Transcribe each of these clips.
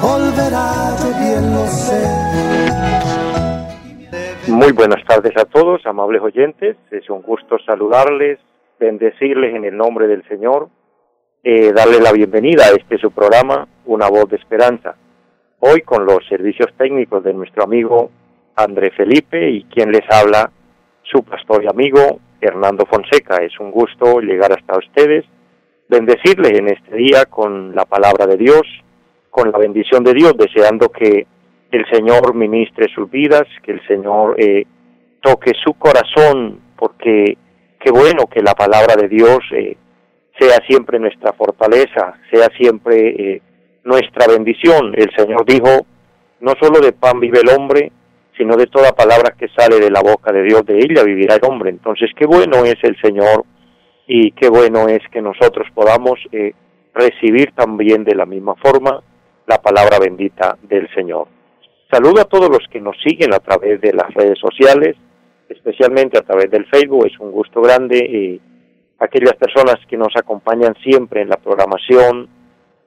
volverá, yo bien lo sé. Muy buenas tardes a todos, amables oyentes. Es un gusto saludarles, bendecirles en el nombre del Señor, eh, darles la bienvenida a este su programa, Una Voz de Esperanza. Hoy con los servicios técnicos de nuestro amigo André Felipe y quien les habla, su pastor y amigo Hernando Fonseca. Es un gusto llegar hasta ustedes, bendecirles en este día con la palabra de Dios, con la bendición de Dios, deseando que el Señor ministre sus vidas, que el Señor eh, toque su corazón, porque qué bueno que la palabra de Dios eh, sea siempre nuestra fortaleza, sea siempre eh, nuestra bendición. El Señor dijo, no solo de pan vive el hombre, sino de toda palabra que sale de la boca de Dios, de ella vivirá el hombre. Entonces, qué bueno es el Señor y qué bueno es que nosotros podamos recibir también de la misma forma la palabra bendita del Señor. Saludo a todos los que nos siguen a través de las redes sociales, especialmente a través del Facebook. Es un gusto grande. Eh, aquellas personas que nos acompañan siempre en la programación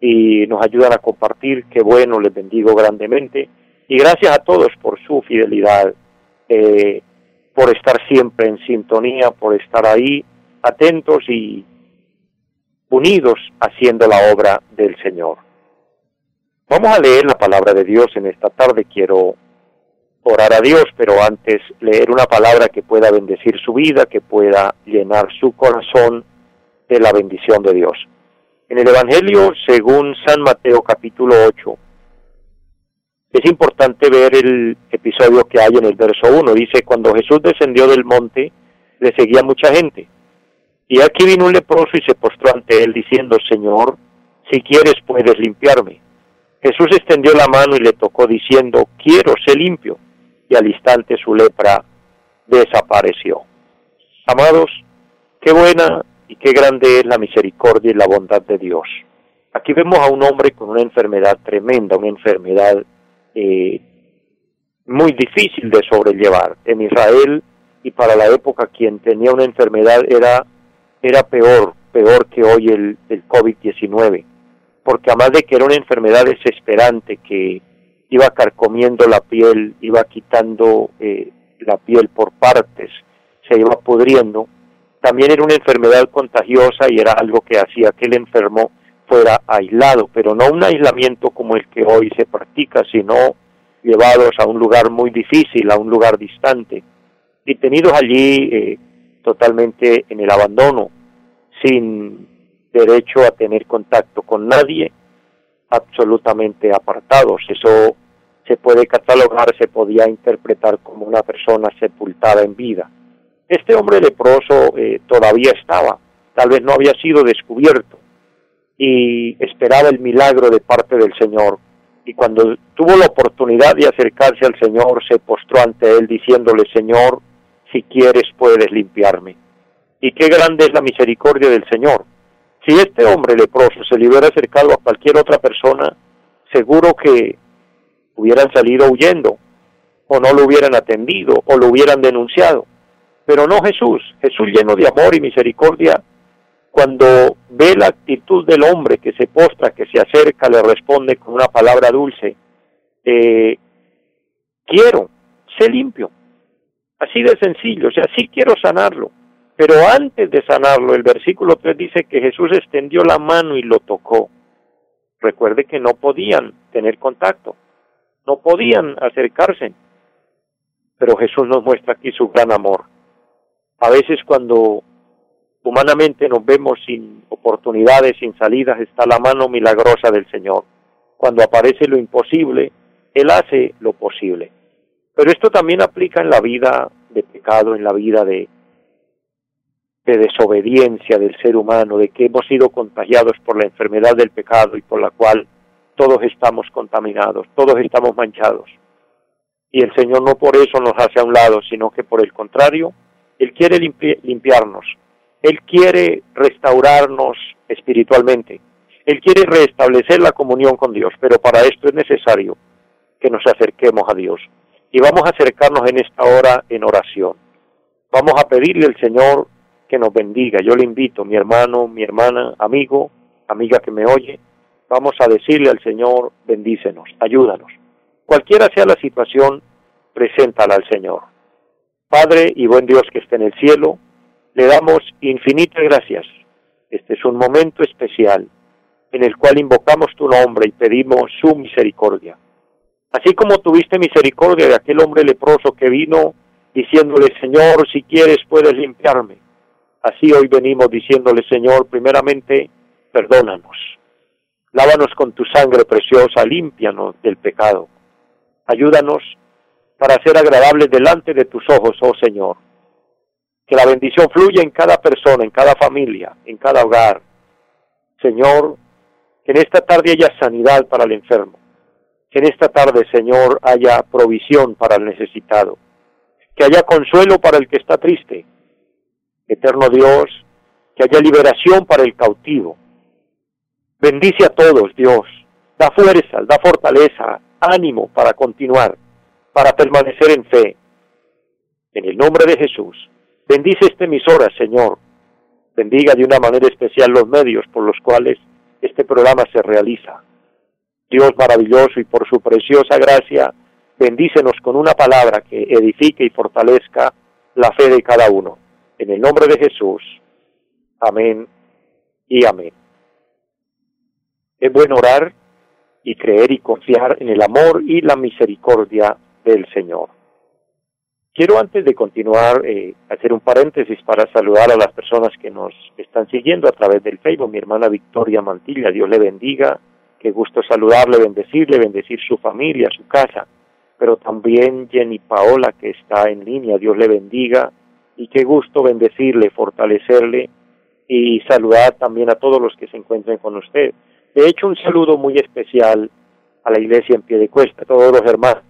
y nos ayudan a compartir, qué bueno, les bendigo grandemente. Y gracias a todos por su fidelidad, eh, por estar siempre en sintonía, por estar ahí atentos y unidos haciendo la obra del Señor. Vamos a leer la palabra de Dios en esta tarde. Quiero orar a Dios, pero antes leer una palabra que pueda bendecir su vida, que pueda llenar su corazón de la bendición de Dios. En el Evangelio, según San Mateo capítulo 8, es importante ver el episodio que hay en el verso 1. Dice, cuando Jesús descendió del monte, le seguía mucha gente. Y aquí vino un leproso y se postró ante él diciendo, Señor, si quieres puedes limpiarme. Jesús extendió la mano y le tocó diciendo, quiero ser limpio. Y al instante su lepra desapareció. Amados, qué buena y qué grande es la misericordia y la bondad de Dios. Aquí vemos a un hombre con una enfermedad tremenda, una enfermedad eh, muy difícil de sobrellevar. En Israel y para la época quien tenía una enfermedad era, era peor, peor que hoy el, el COVID-19 porque además de que era una enfermedad desesperante que iba carcomiendo la piel, iba quitando eh, la piel por partes, se iba pudriendo, también era una enfermedad contagiosa y era algo que hacía que el enfermo fuera aislado, pero no un aislamiento como el que hoy se practica, sino llevados a un lugar muy difícil, a un lugar distante, y tenidos allí eh, totalmente en el abandono, sin derecho a tener contacto con nadie, absolutamente apartados. Eso se puede catalogar, se podía interpretar como una persona sepultada en vida. Este hombre leproso eh, todavía estaba, tal vez no había sido descubierto y esperaba el milagro de parte del Señor. Y cuando tuvo la oportunidad de acercarse al Señor, se postró ante él diciéndole, Señor, si quieres puedes limpiarme. Y qué grande es la misericordia del Señor si este hombre leproso se le hubiera acercado a cualquier otra persona, seguro que hubieran salido huyendo, o no lo hubieran atendido, o lo hubieran denunciado. Pero no Jesús, Jesús lleno de amor y misericordia, cuando ve la actitud del hombre que se postra, que se acerca, le responde con una palabra dulce, eh, quiero, sé limpio. Así de sencillo, o sea, sí quiero sanarlo. Pero antes de sanarlo, el versículo 3 dice que Jesús extendió la mano y lo tocó. Recuerde que no podían tener contacto, no podían acercarse. Pero Jesús nos muestra aquí su gran amor. A veces cuando humanamente nos vemos sin oportunidades, sin salidas, está la mano milagrosa del Señor. Cuando aparece lo imposible, Él hace lo posible. Pero esto también aplica en la vida de pecado, en la vida de, de desobediencia del ser humano, de que hemos sido contagiados por la enfermedad del pecado y por la cual todos estamos contaminados, todos estamos manchados. Y el Señor no por eso nos hace a un lado, sino que por el contrario, Él quiere limpiarnos, Él quiere restaurarnos espiritualmente, Él quiere restablecer la comunión con Dios, pero para esto es necesario que nos acerquemos a Dios. Y vamos a acercarnos en esta hora en oración. Vamos a pedirle al Señor que nos bendiga. Yo le invito, mi hermano, mi hermana, amigo, amiga que me oye, vamos a decirle al Señor, bendícenos, ayúdanos. Cualquiera sea la situación, preséntala al Señor. Padre y buen Dios que esté en el cielo, le damos infinitas gracias. Este es un momento especial en el cual invocamos tu nombre y pedimos su misericordia. Así como tuviste misericordia de aquel hombre leproso que vino diciéndole, Señor, si quieres puedes limpiarme. Así hoy venimos diciéndole, Señor, primeramente, perdónanos. Lávanos con tu sangre preciosa, límpianos del pecado. Ayúdanos para ser agradables delante de tus ojos, oh Señor. Que la bendición fluya en cada persona, en cada familia, en cada hogar. Señor, que en esta tarde haya sanidad para el enfermo que en esta tarde, Señor, haya provisión para el necesitado, que haya consuelo para el que está triste. Eterno Dios, que haya liberación para el cautivo. Bendice a todos, Dios. Da fuerza, da fortaleza, ánimo para continuar, para permanecer en fe. En el nombre de Jesús, bendice esta emisora, Señor. Bendiga de una manera especial los medios por los cuales este programa se realiza. Dios maravilloso y por su preciosa gracia, bendícenos con una palabra que edifique y fortalezca la fe de cada uno. En el nombre de Jesús. Amén y amén. Es bueno orar y creer y confiar en el amor y la misericordia del Señor. Quiero antes de continuar eh, hacer un paréntesis para saludar a las personas que nos están siguiendo a través del Facebook. Mi hermana Victoria Mantilla, Dios le bendiga. Qué gusto saludarle, bendecirle, bendecir su familia, su casa, pero también Jenny Paola que está en línea, Dios le bendiga y qué gusto bendecirle, fortalecerle y saludar también a todos los que se encuentren con usted. De hecho, un saludo muy especial a la iglesia en pie de cuesta, a todos los hermanos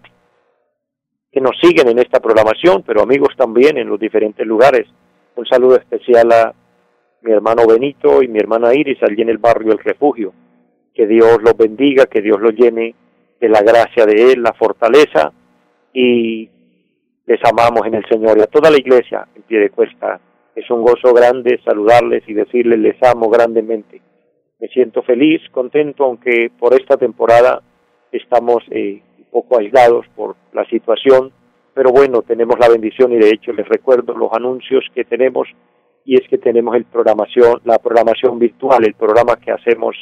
que nos siguen en esta programación, pero amigos también en los diferentes lugares. Un saludo especial a mi hermano Benito y mi hermana Iris allí en el barrio El Refugio que Dios los bendiga, que Dios los llene de la gracia de Él, la fortaleza y les amamos en el Señor y a toda la iglesia en pie de cuesta. Es un gozo grande saludarles y decirles les amo grandemente. Me siento feliz, contento, aunque por esta temporada estamos eh, un poco aislados por la situación, pero bueno, tenemos la bendición y de hecho les recuerdo los anuncios que tenemos y es que tenemos el la programación virtual, el programa que hacemos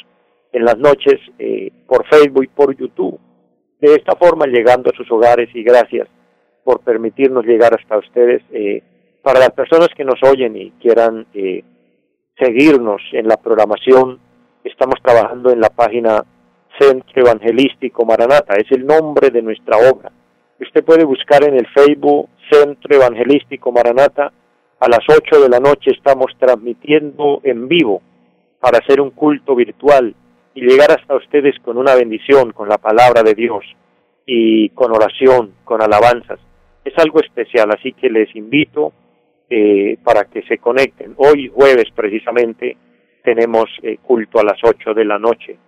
en las noches eh, por Facebook y por YouTube. De esta forma llegando a sus hogares y gracias por permitirnos llegar hasta ustedes. Eh, para las personas que nos oyen y quieran eh, seguirnos en la programación, estamos trabajando en la página Centro Evangelístico Maranata, es el nombre de nuestra obra. Usted puede buscar en el Facebook Centro Evangelístico Maranata. A las 8 de la noche estamos transmitiendo en vivo para hacer un culto virtual y llegar hasta ustedes con una bendición, con la palabra de Dios y con oración, con alabanzas. Es algo especial, así que les invito eh, para que se conecten. Hoy jueves precisamente tenemos eh, culto a las 8 de la noche.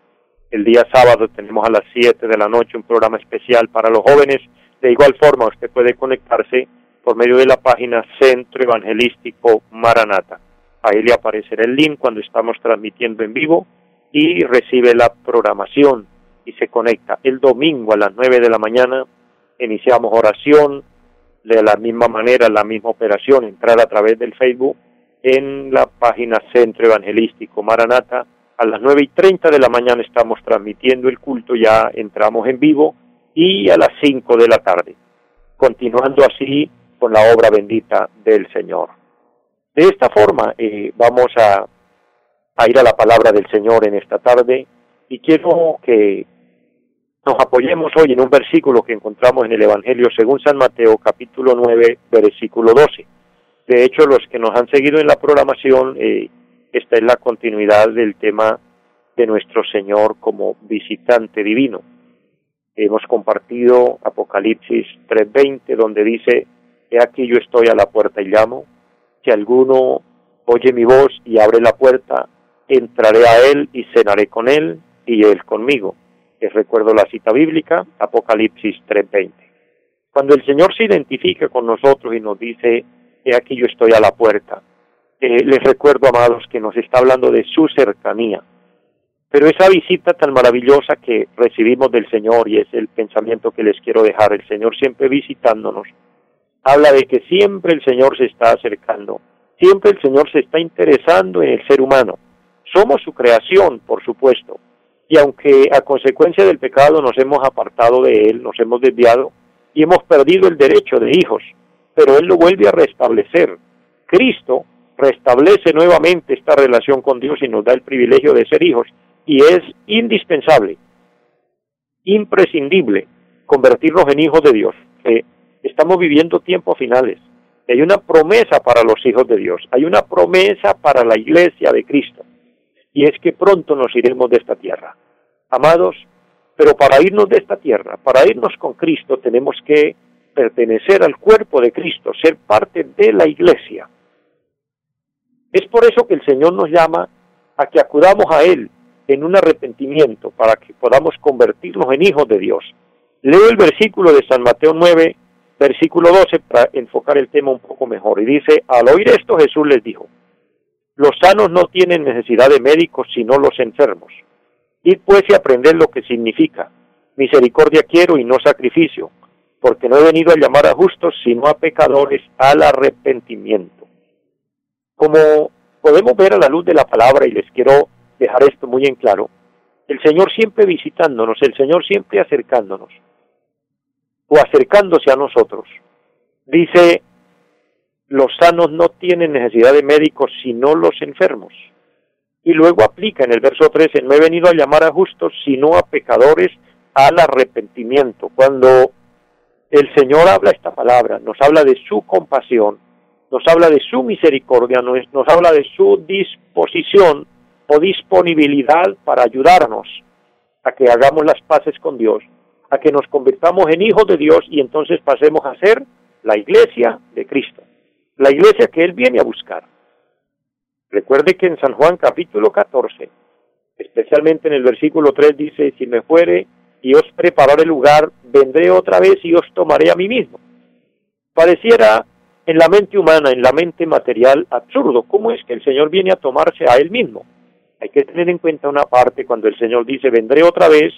El día sábado tenemos a las 7 de la noche un programa especial para los jóvenes. De igual forma, usted puede conectarse por medio de la página Centro Evangelístico Maranata. Ahí le aparecerá el link cuando estamos transmitiendo en vivo y recibe la programación y se conecta. El domingo a las 9 de la mañana iniciamos oración, de la misma manera, la misma operación, entrar a través del Facebook en la página Centro Evangelístico Maranata. A las 9 y 30 de la mañana estamos transmitiendo el culto, ya entramos en vivo y a las 5 de la tarde, continuando así con la obra bendita del Señor. De esta forma eh, vamos a a ir a la palabra del Señor en esta tarde y quiero que nos apoyemos hoy en un versículo que encontramos en el Evangelio según San Mateo capítulo 9 versículo 12. De hecho, los que nos han seguido en la programación, eh, esta es la continuidad del tema de nuestro Señor como visitante divino. Hemos compartido Apocalipsis 3:20, donde dice, He aquí yo estoy a la puerta y llamo, si alguno oye mi voz y abre la puerta, entraré a él y cenaré con él y él conmigo. Les recuerdo la cita bíblica, Apocalipsis 3:20. Cuando el Señor se identifica con nosotros y nos dice, he aquí yo estoy a la puerta, eh, les recuerdo, amados, que nos está hablando de su cercanía. Pero esa visita tan maravillosa que recibimos del Señor, y es el pensamiento que les quiero dejar, el Señor siempre visitándonos, habla de que siempre el Señor se está acercando, siempre el Señor se está interesando en el ser humano. Somos su creación, por supuesto, y aunque a consecuencia del pecado nos hemos apartado de Él, nos hemos desviado y hemos perdido el derecho de hijos, pero Él lo vuelve a restablecer. Cristo restablece nuevamente esta relación con Dios y nos da el privilegio de ser hijos, y es indispensable, imprescindible, convertirnos en hijos de Dios. estamos viviendo tiempos finales. Hay una promesa para los hijos de Dios, hay una promesa para la iglesia de Cristo y es que pronto nos iremos de esta tierra. Amados, pero para irnos de esta tierra, para irnos con Cristo, tenemos que pertenecer al cuerpo de Cristo, ser parte de la iglesia. Es por eso que el Señor nos llama a que acudamos a Él en un arrepentimiento para que podamos convertirnos en hijos de Dios. Leo el versículo de San Mateo 9, versículo 12, para enfocar el tema un poco mejor. Y dice, al oír esto Jesús les dijo, los sanos no tienen necesidad de médicos, sino los enfermos. Id pues y aprended lo que significa. Misericordia quiero y no sacrificio, porque no he venido a llamar a justos, sino a pecadores al arrepentimiento. Como podemos ver a la luz de la palabra, y les quiero dejar esto muy en claro, el Señor siempre visitándonos, el Señor siempre acercándonos, o acercándose a nosotros. Dice los sanos no tienen necesidad de médicos sino los enfermos. Y luego aplica en el verso 13, no he venido a llamar a justos sino a pecadores al arrepentimiento. Cuando el Señor habla esta palabra, nos habla de su compasión, nos habla de su misericordia, nos, nos habla de su disposición o disponibilidad para ayudarnos a que hagamos las paces con Dios, a que nos convirtamos en hijos de Dios y entonces pasemos a ser la iglesia de Cristo la iglesia que Él viene a buscar. Recuerde que en San Juan capítulo 14, especialmente en el versículo 3 dice, si me fuere y os prepararé lugar, vendré otra vez y os tomaré a mí mismo. Pareciera en la mente humana, en la mente material, absurdo. ¿Cómo es que el Señor viene a tomarse a Él mismo? Hay que tener en cuenta una parte cuando el Señor dice, vendré otra vez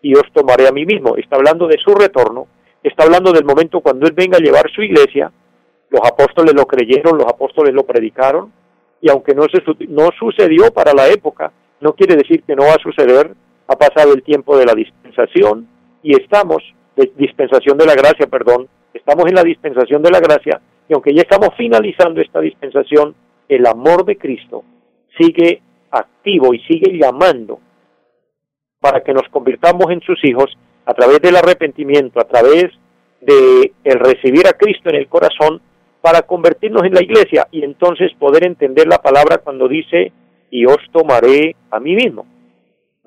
y os tomaré a mí mismo. Está hablando de su retorno, está hablando del momento cuando Él venga a llevar su iglesia los apóstoles lo creyeron, los apóstoles lo predicaron, y aunque no, se, no sucedió para la época, no quiere decir que no va a suceder, ha pasado el tiempo de la dispensación y estamos, de dispensación de la gracia, perdón, estamos en la dispensación de la gracia y aunque ya estamos finalizando esta dispensación, el amor de Cristo sigue activo y sigue llamando para que nos convirtamos en sus hijos a través del arrepentimiento, a través de el recibir a Cristo en el corazón para convertirnos en la iglesia y entonces poder entender la palabra cuando dice, y os tomaré a mí mismo.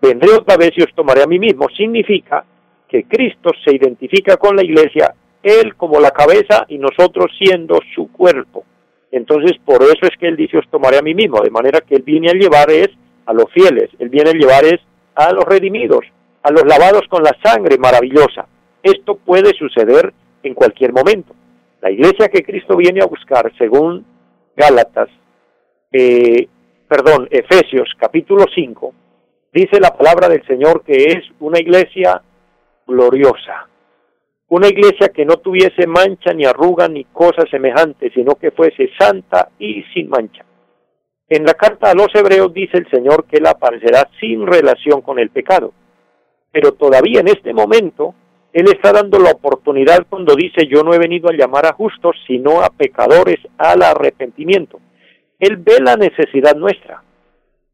Vendré otra vez y os tomaré a mí mismo. Significa que Cristo se identifica con la iglesia, Él como la cabeza y nosotros siendo su cuerpo. Entonces, por eso es que Él dice, os tomaré a mí mismo, de manera que Él viene a llevar es a los fieles, Él viene a llevar es a los redimidos, a los lavados con la sangre maravillosa. Esto puede suceder en cualquier momento. La iglesia que Cristo viene a buscar, según Gálatas, eh, perdón, Efesios capítulo 5, dice la palabra del Señor que es una iglesia gloriosa, una iglesia que no tuviese mancha ni arruga ni cosa semejante, sino que fuese santa y sin mancha. En la carta a los hebreos dice el Señor que Él aparecerá sin relación con el pecado, pero todavía en este momento él está dando la oportunidad cuando dice yo no he venido a llamar a justos, sino a pecadores al arrepentimiento. Él ve la necesidad nuestra.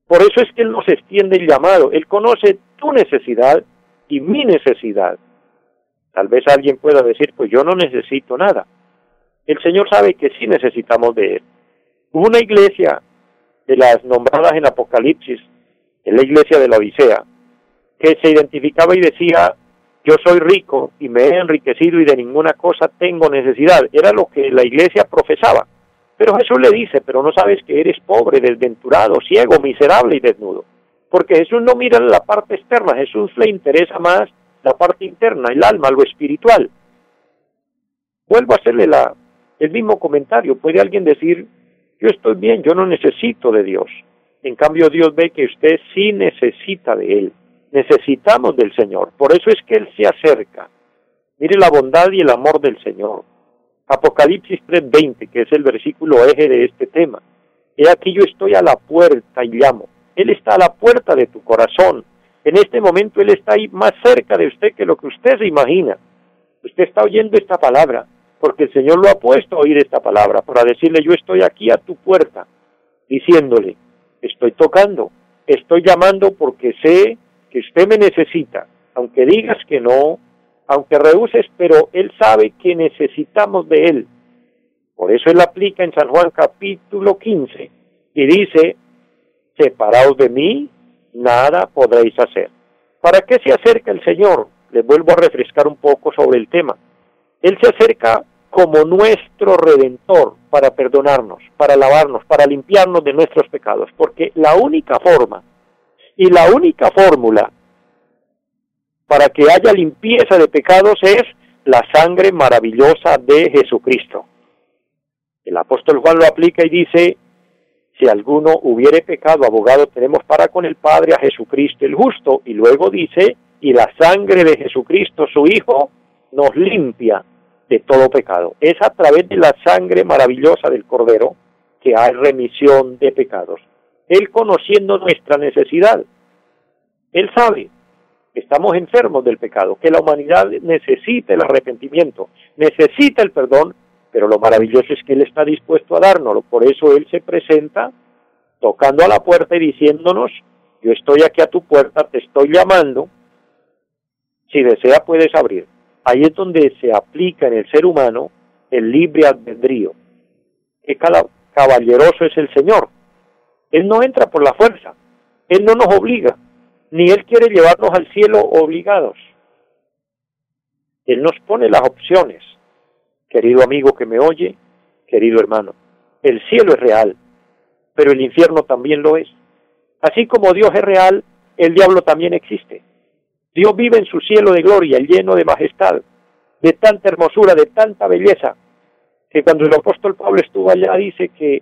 Por eso es que Él nos extiende el llamado. Él conoce tu necesidad y mi necesidad. Tal vez alguien pueda decir, pues yo no necesito nada. El Señor sabe que sí necesitamos de Él. Una iglesia de las nombradas en Apocalipsis en la iglesia de la Odisea, que se identificaba y decía, yo soy rico y me he enriquecido y de ninguna cosa tengo necesidad. Era lo que la iglesia profesaba. Pero Jesús le dice, pero no sabes que eres pobre, desventurado, ciego, miserable y desnudo. Porque Jesús no mira la parte externa, Jesús le interesa más la parte interna, el alma, lo espiritual. Vuelvo a hacerle la, el mismo comentario. Puede alguien decir, yo estoy bien, yo no necesito de Dios. En cambio, Dios ve que usted sí necesita de Él. Necesitamos del Señor. Por eso es que Él se acerca. Mire la bondad y el amor del Señor. Apocalipsis 3:20, que es el versículo eje de este tema. He aquí yo estoy a la puerta y llamo. Él está a la puerta de tu corazón. En este momento Él está ahí más cerca de usted que lo que usted se imagina. Usted está oyendo esta palabra porque el Señor lo ha puesto a oír esta palabra para decirle yo estoy aquí a tu puerta, diciéndole, estoy tocando, estoy llamando porque sé que usted me necesita, aunque digas que no, aunque rehuses, pero Él sabe que necesitamos de Él. Por eso Él aplica en San Juan capítulo 15 y dice, separados de mí, nada podréis hacer. ¿Para qué se acerca el Señor? Les vuelvo a refrescar un poco sobre el tema. Él se acerca como nuestro redentor para perdonarnos, para lavarnos, para limpiarnos de nuestros pecados, porque la única forma y la única fórmula para que haya limpieza de pecados es la sangre maravillosa de Jesucristo. El apóstol Juan lo aplica y dice, si alguno hubiere pecado, abogado tenemos para con el Padre a Jesucristo el justo, y luego dice, y la sangre de Jesucristo, su Hijo, nos limpia de todo pecado. Es a través de la sangre maravillosa del Cordero que hay remisión de pecados. Él conociendo nuestra necesidad, Él sabe que estamos enfermos del pecado, que la humanidad necesita el arrepentimiento, necesita el perdón, pero lo maravilloso es que Él está dispuesto a dárnoslo. Por eso Él se presenta tocando a la puerta y diciéndonos, yo estoy aquí a tu puerta, te estoy llamando, si desea puedes abrir. Ahí es donde se aplica en el ser humano el libre albedrío. Cada caballeroso es el Señor. Él no entra por la fuerza. Él no nos obliga. Ni Él quiere llevarnos al cielo obligados. Él nos pone las opciones. Querido amigo que me oye, querido hermano, el cielo es real, pero el infierno también lo es. Así como Dios es real, el diablo también existe. Dios vive en su cielo de gloria, lleno de majestad, de tanta hermosura, de tanta belleza, que cuando el apóstol Pablo estuvo allá dice que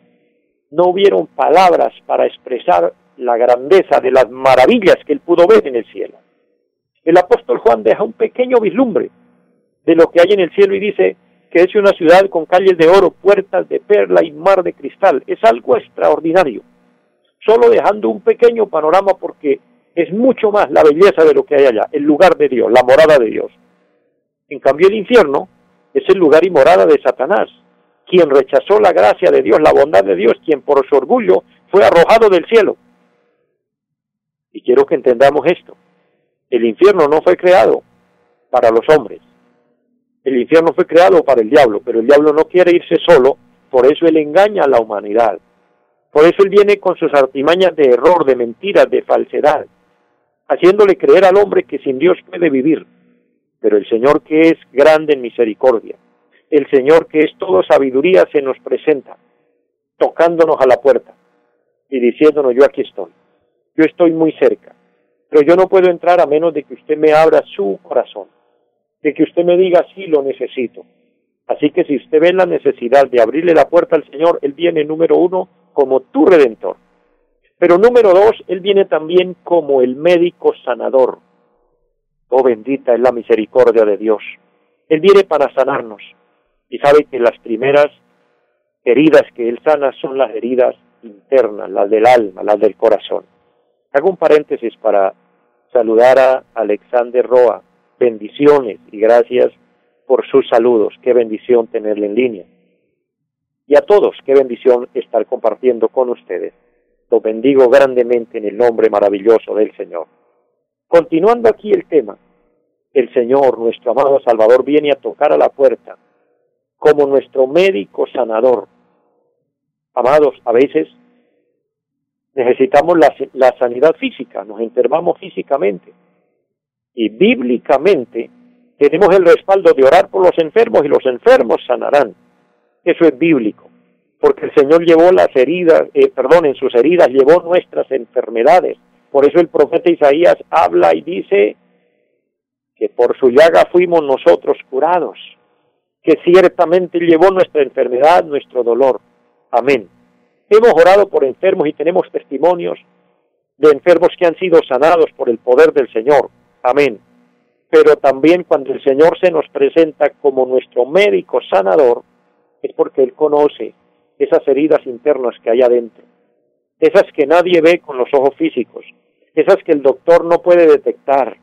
no hubieron palabras para expresar la grandeza de las maravillas que él pudo ver en el cielo. El apóstol Juan deja un pequeño vislumbre de lo que hay en el cielo y dice que es una ciudad con calles de oro, puertas de perla y mar de cristal. Es algo extraordinario. Solo dejando un pequeño panorama porque es mucho más la belleza de lo que hay allá, el lugar de Dios, la morada de Dios. En cambio el infierno es el lugar y morada de Satanás, quien rechazó la gracia de Dios, la bondad de Dios, quien por su orgullo fue arrojado del cielo. Y quiero que entendamos esto. El infierno no fue creado para los hombres. El infierno fue creado para el diablo, pero el diablo no quiere irse solo, por eso él engaña a la humanidad. Por eso él viene con sus artimañas de error, de mentiras, de falsedad haciéndole creer al hombre que sin Dios puede vivir. Pero el Señor que es grande en misericordia, el Señor que es todo sabiduría se nos presenta, tocándonos a la puerta y diciéndonos yo aquí estoy, yo estoy muy cerca, pero yo no puedo entrar a menos de que usted me abra su corazón, de que usted me diga sí lo necesito. Así que si usted ve la necesidad de abrirle la puerta al Señor, Él viene número uno como tu redentor pero número dos, Él viene también como el médico sanador. Oh bendita es la misericordia de Dios. Él viene para sanarnos y sabe que las primeras heridas que Él sana son las heridas internas, las del alma, las del corazón. Hago un paréntesis para saludar a Alexander Roa. Bendiciones y gracias por sus saludos. Qué bendición tenerle en línea. Y a todos, qué bendición estar compartiendo con ustedes. Lo bendigo grandemente en el nombre maravilloso del Señor. Continuando aquí el tema, el Señor, nuestro amado Salvador, viene a tocar a la puerta como nuestro médico sanador. Amados, a veces necesitamos la, la sanidad física, nos enfermamos físicamente. Y bíblicamente tenemos el respaldo de orar por los enfermos y los enfermos sanarán. Eso es bíblico, porque el Señor llevó las heridas, eh, perdón, en sus heridas llevó nuestras enfermedades. Por eso el profeta Isaías habla y dice que por su llaga fuimos nosotros curados, que ciertamente llevó nuestra enfermedad, nuestro dolor. Amén. Hemos orado por enfermos y tenemos testimonios de enfermos que han sido sanados por el poder del Señor. Amén pero también cuando el Señor se nos presenta como nuestro médico sanador, es porque Él conoce esas heridas internas que hay adentro, esas que nadie ve con los ojos físicos, esas que el doctor no puede detectar,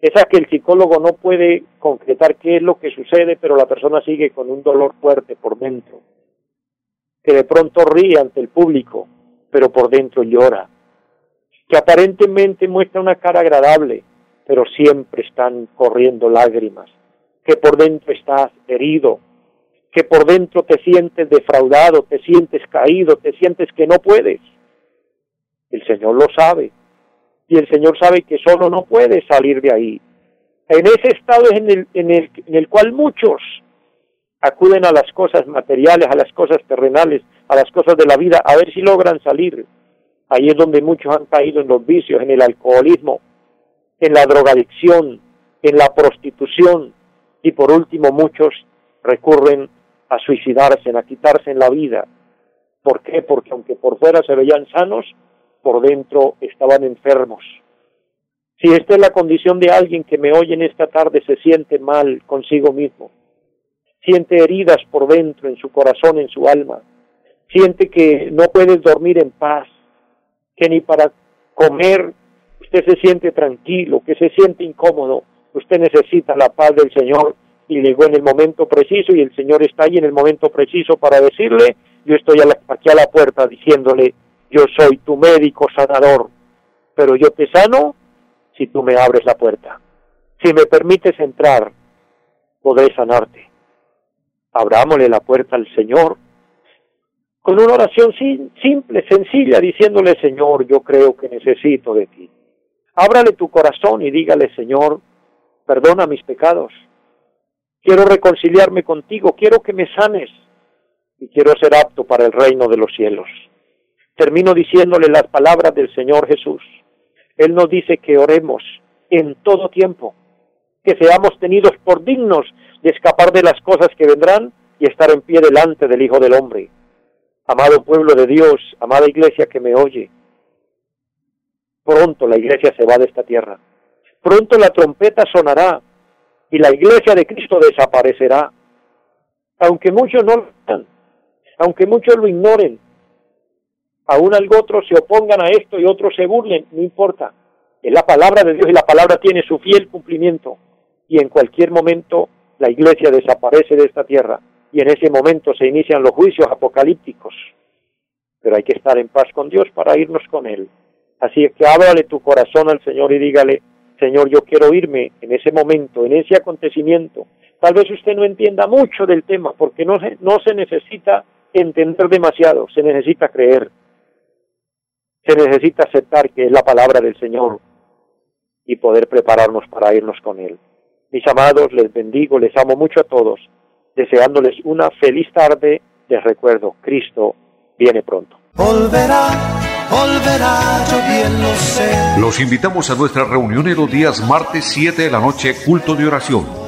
esas que el psicólogo no puede concretar qué es lo que sucede, pero la persona sigue con un dolor fuerte por dentro, que de pronto ríe ante el público, pero por dentro llora, que aparentemente muestra una cara agradable, pero siempre están corriendo lágrimas, que por dentro estás herido, que por dentro te sientes defraudado, te sientes caído, te sientes que no puedes. El Señor lo sabe y el Señor sabe que solo no puedes salir de ahí. En ese estado es en el, en el, en el cual muchos acuden a las cosas materiales, a las cosas terrenales, a las cosas de la vida, a ver si logran salir. Ahí es donde muchos han caído en los vicios, en el alcoholismo, en la drogadicción, en la prostitución y por último muchos recurren a suicidarse, a quitarse la vida. ¿Por qué? Porque aunque por fuera se veían sanos, por dentro estaban enfermos. Si esta es la condición de alguien que me oye en esta tarde, se siente mal consigo mismo, siente heridas por dentro, en su corazón, en su alma, siente que no puedes dormir en paz, que ni para comer usted se siente tranquilo, que se siente incómodo, usted necesita la paz del Señor y llegó en el momento preciso y el Señor está ahí en el momento preciso para decirle, yo estoy aquí a la puerta diciéndole, yo soy tu médico sanador, pero yo te sano si tú me abres la puerta. Si me permites entrar, podré sanarte. Abrámosle la puerta al Señor con una oración simple, sencilla, diciéndole, Señor, yo creo que necesito de ti. Ábrale tu corazón y dígale, Señor, perdona mis pecados. Quiero reconciliarme contigo, quiero que me sanes y quiero ser apto para el reino de los cielos. Termino diciéndole las palabras del Señor Jesús. Él nos dice que oremos en todo tiempo, que seamos tenidos por dignos de escapar de las cosas que vendrán y estar en pie delante del Hijo del Hombre. Amado pueblo de Dios, amada iglesia que me oye, Pronto la iglesia se va de esta tierra. Pronto la trompeta sonará y la iglesia de Cristo desaparecerá. Aunque muchos no lo aunque muchos lo ignoren, aún algo otros se opongan a esto y otros se burlen, no importa. Es la palabra de Dios y la palabra tiene su fiel cumplimiento. Y en cualquier momento la iglesia desaparece de esta tierra y en ese momento se inician los juicios apocalípticos. Pero hay que estar en paz con Dios para irnos con Él. Así es que háblale tu corazón al Señor y dígale, Señor, yo quiero irme en ese momento, en ese acontecimiento. Tal vez usted no entienda mucho del tema, porque no se, no se necesita entender demasiado, se necesita creer. Se necesita aceptar que es la palabra del Señor y poder prepararnos para irnos con Él. Mis amados, les bendigo, les amo mucho a todos, deseándoles una feliz tarde. Les recuerdo, Cristo viene pronto. Los invitamos a nuestra reunión en los días martes 7 de la noche, culto de oración.